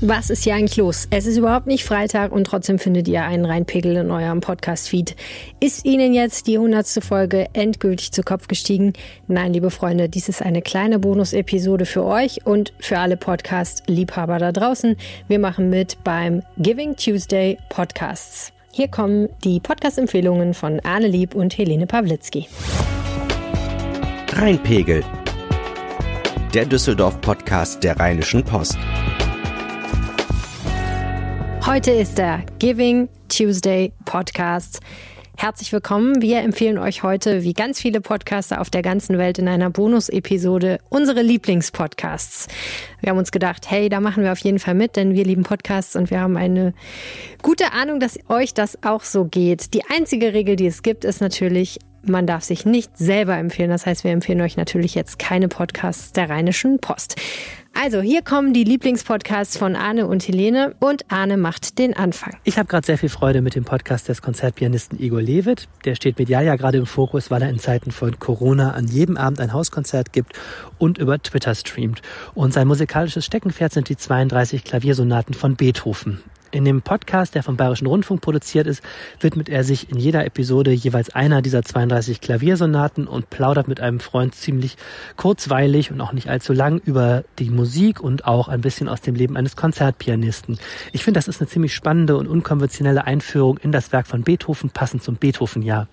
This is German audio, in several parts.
Was ist hier eigentlich los? Es ist überhaupt nicht Freitag und trotzdem findet ihr einen Reinpegel in eurem Podcast-Feed. Ist Ihnen jetzt die hundertste Folge endgültig zu Kopf gestiegen? Nein, liebe Freunde, dies ist eine kleine Bonus-Episode für euch und für alle Podcast-Liebhaber da draußen. Wir machen mit beim Giving Tuesday Podcasts. Hier kommen die Podcast-Empfehlungen von Arne Lieb und Helene Pawlitzki. Rheinpegel. Der Düsseldorf-Podcast der Rheinischen Post. Heute ist der Giving Tuesday Podcast. Herzlich willkommen. Wir empfehlen euch heute, wie ganz viele Podcaster auf der ganzen Welt, in einer Bonus-Episode unsere Lieblingspodcasts. Wir haben uns gedacht, hey, da machen wir auf jeden Fall mit, denn wir lieben Podcasts und wir haben eine gute Ahnung, dass euch das auch so geht. Die einzige Regel, die es gibt, ist natürlich, man darf sich nicht selber empfehlen. Das heißt, wir empfehlen euch natürlich jetzt keine Podcasts der Rheinischen Post. Also, hier kommen die Lieblingspodcasts von Arne und Helene und Arne macht den Anfang. Ich habe gerade sehr viel Freude mit dem Podcast des Konzertpianisten Igor Levit. Der steht medial ja gerade im Fokus, weil er in Zeiten von Corona an jedem Abend ein Hauskonzert gibt und über Twitter streamt. Und sein musikalisches Steckenpferd sind die 32 Klaviersonaten von Beethoven. In dem Podcast, der vom Bayerischen Rundfunk produziert ist, widmet er sich in jeder Episode jeweils einer dieser 32 Klaviersonaten und plaudert mit einem Freund ziemlich kurzweilig und auch nicht allzu lang über die Musik und auch ein bisschen aus dem Leben eines Konzertpianisten. Ich finde, das ist eine ziemlich spannende und unkonventionelle Einführung in das Werk von Beethoven, passend zum Beethoven-Jahr.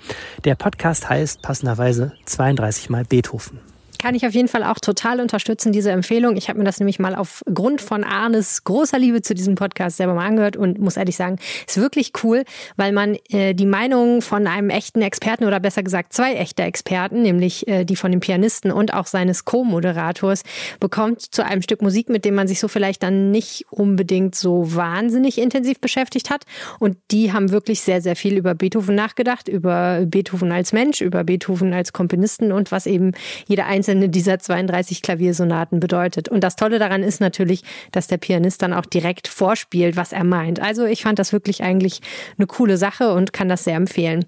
Der Podcast heißt passenderweise 32 mal Beethoven kann ich auf jeden Fall auch total unterstützen, diese Empfehlung. Ich habe mir das nämlich mal aufgrund von Arnes großer Liebe zu diesem Podcast selber mal angehört und muss ehrlich sagen, ist wirklich cool, weil man äh, die Meinung von einem echten Experten oder besser gesagt zwei echte Experten, nämlich äh, die von dem Pianisten und auch seines Co-Moderators, bekommt zu einem Stück Musik, mit dem man sich so vielleicht dann nicht unbedingt so wahnsinnig intensiv beschäftigt hat. Und die haben wirklich sehr, sehr viel über Beethoven nachgedacht, über Beethoven als Mensch, über Beethoven als Komponisten und was eben jeder einzelne einzelne dieser 32 Klaviersonaten bedeutet. Und das Tolle daran ist natürlich, dass der Pianist dann auch direkt vorspielt, was er meint. Also ich fand das wirklich eigentlich eine coole Sache und kann das sehr empfehlen.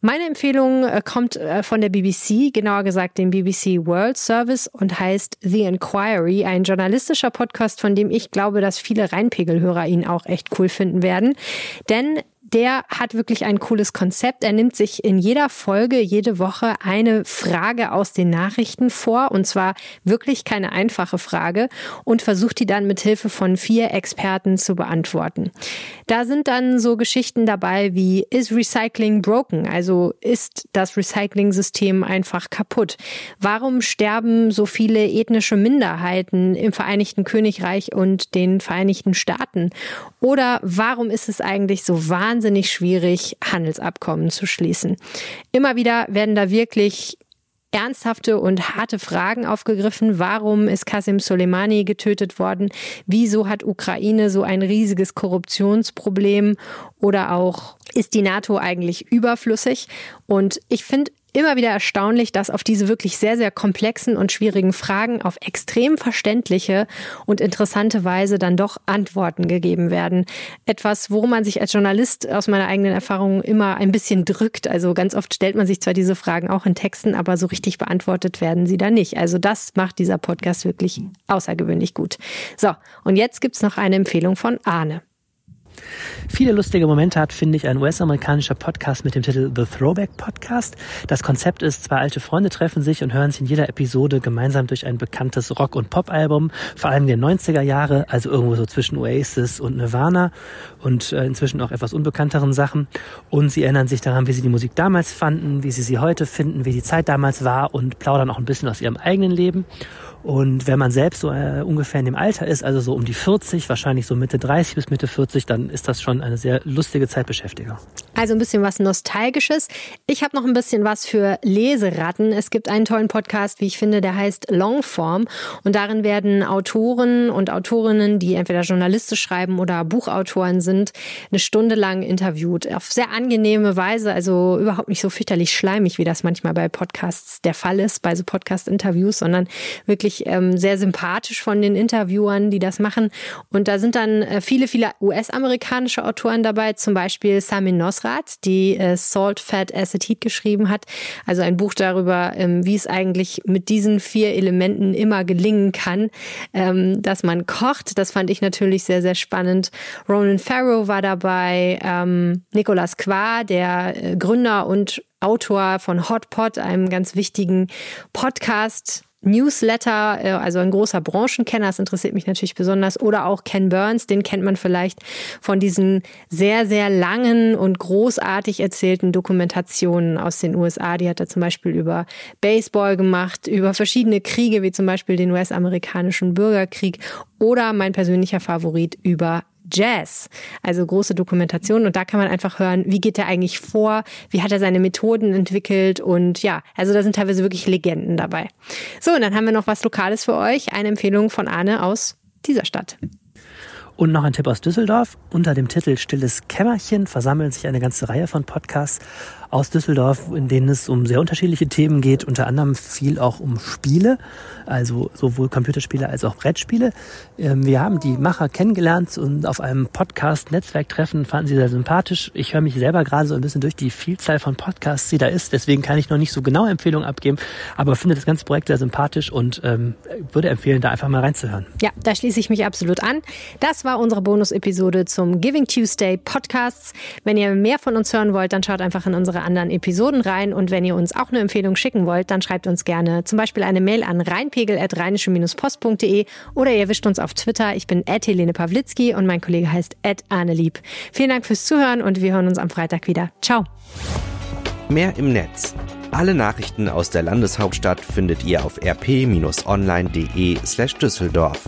Meine Empfehlung äh, kommt äh, von der BBC, genauer gesagt dem BBC World Service und heißt The Inquiry, ein journalistischer Podcast, von dem ich glaube, dass viele Rheinpegelhörer ihn auch echt cool finden werden. Denn der hat wirklich ein cooles Konzept. Er nimmt sich in jeder Folge, jede Woche eine Frage aus den Nachrichten vor und zwar wirklich keine einfache Frage und versucht die dann mit Hilfe von vier Experten zu beantworten. Da sind dann so Geschichten dabei wie ist Recycling broken? Also ist das Recycling-System einfach kaputt? Warum sterben so viele ethnische Minderheiten im Vereinigten Königreich und den Vereinigten Staaten? Oder warum ist es eigentlich so wahnsinnig wahnsinnig schwierig, Handelsabkommen zu schließen. Immer wieder werden da wirklich ernsthafte und harte Fragen aufgegriffen. Warum ist Qasim Soleimani getötet worden? Wieso hat Ukraine so ein riesiges Korruptionsproblem? Oder auch, ist die NATO eigentlich überflüssig? Und ich finde immer wieder erstaunlich, dass auf diese wirklich sehr, sehr komplexen und schwierigen Fragen auf extrem verständliche und interessante Weise dann doch Antworten gegeben werden. Etwas, worum man sich als Journalist aus meiner eigenen Erfahrung immer ein bisschen drückt. Also ganz oft stellt man sich zwar diese Fragen auch in Texten, aber so richtig beantwortet werden sie da nicht. Also das macht dieser Podcast wirklich außergewöhnlich gut. So, und jetzt gibt's noch eine Empfehlung von Arne. Viele lustige Momente hat, finde ich, ein US-amerikanischer Podcast mit dem Titel The Throwback Podcast. Das Konzept ist, zwei alte Freunde treffen sich und hören sich in jeder Episode gemeinsam durch ein bekanntes Rock- und Pop-Album, vor allem der 90er Jahre, also irgendwo so zwischen Oasis und Nirvana und äh, inzwischen auch etwas unbekannteren Sachen. Und sie erinnern sich daran, wie sie die Musik damals fanden, wie sie sie heute finden, wie die Zeit damals war und plaudern auch ein bisschen aus ihrem eigenen Leben. Und wenn man selbst so äh, ungefähr in dem Alter ist, also so um die 40, wahrscheinlich so Mitte 30 bis Mitte 40, dann ist das schon eine sehr lustige Zeitbeschäftigung. Also ein bisschen was Nostalgisches. Ich habe noch ein bisschen was für Leseratten. Es gibt einen tollen Podcast, wie ich finde, der heißt Longform. Und darin werden Autoren und Autorinnen, die entweder journalistisch schreiben oder Buchautoren sind, eine Stunde lang interviewt. Auf sehr angenehme Weise, also überhaupt nicht so fürchterlich schleimig, wie das manchmal bei Podcasts der Fall ist, bei so Podcast-Interviews, sondern wirklich wirklich ähm, sehr sympathisch von den Interviewern, die das machen. Und da sind dann äh, viele, viele US-amerikanische Autoren dabei, zum Beispiel Samin Nosrat, die äh, Salt, Fat, Acid, Heat geschrieben hat. Also ein Buch darüber, ähm, wie es eigentlich mit diesen vier Elementen immer gelingen kann, ähm, dass man kocht. Das fand ich natürlich sehr, sehr spannend. Ronan Farrow war dabei, ähm, Nicolas Qua, der äh, Gründer und Autor von Hot Pot, einem ganz wichtigen Podcast. Newsletter, äh, also ein großer Branchenkenner, das interessiert mich natürlich besonders, oder auch Ken Burns, den kennt man vielleicht von diesen sehr, sehr langen und großartig erzählten Dokumentationen aus den USA. Die hat er zum Beispiel über Baseball gemacht, über verschiedene Kriege, wie zum Beispiel den US-amerikanischen Bürgerkrieg oder mein persönlicher Favorit über Jazz, also große Dokumentation. Und da kann man einfach hören, wie geht er eigentlich vor, wie hat er seine Methoden entwickelt und ja, also da sind teilweise wirklich Legenden dabei. So, und dann haben wir noch was Lokales für euch, eine Empfehlung von Arne aus dieser Stadt. Und noch ein Tipp aus Düsseldorf. Unter dem Titel Stilles Kämmerchen versammeln sich eine ganze Reihe von Podcasts aus Düsseldorf, in denen es um sehr unterschiedliche Themen geht, unter anderem viel auch um Spiele, also sowohl Computerspiele als auch Brettspiele. Ähm, wir haben die Macher kennengelernt und auf einem Podcast-Netzwerktreffen fanden sie sehr sympathisch. Ich höre mich selber gerade so ein bisschen durch die Vielzahl von Podcasts, die da ist, deswegen kann ich noch nicht so genau Empfehlungen abgeben, aber finde das ganze Projekt sehr sympathisch und ähm, würde empfehlen, da einfach mal reinzuhören. Ja, da schließe ich mich absolut an. Das war unsere Bonus-Episode zum Giving Tuesday Podcasts. Wenn ihr mehr von uns hören wollt, dann schaut einfach in unsere anderen Episoden rein. Und wenn ihr uns auch eine Empfehlung schicken wollt, dann schreibt uns gerne zum Beispiel eine Mail an reinpegel.rheinische-post.de oder ihr wischt uns auf Twitter. Ich bin Helene Pawlitzki und mein Kollege heißt Arnelieb. Vielen Dank fürs Zuhören und wir hören uns am Freitag wieder. Ciao. Mehr im Netz. Alle Nachrichten aus der Landeshauptstadt findet ihr auf rp-online.de slash Düsseldorf.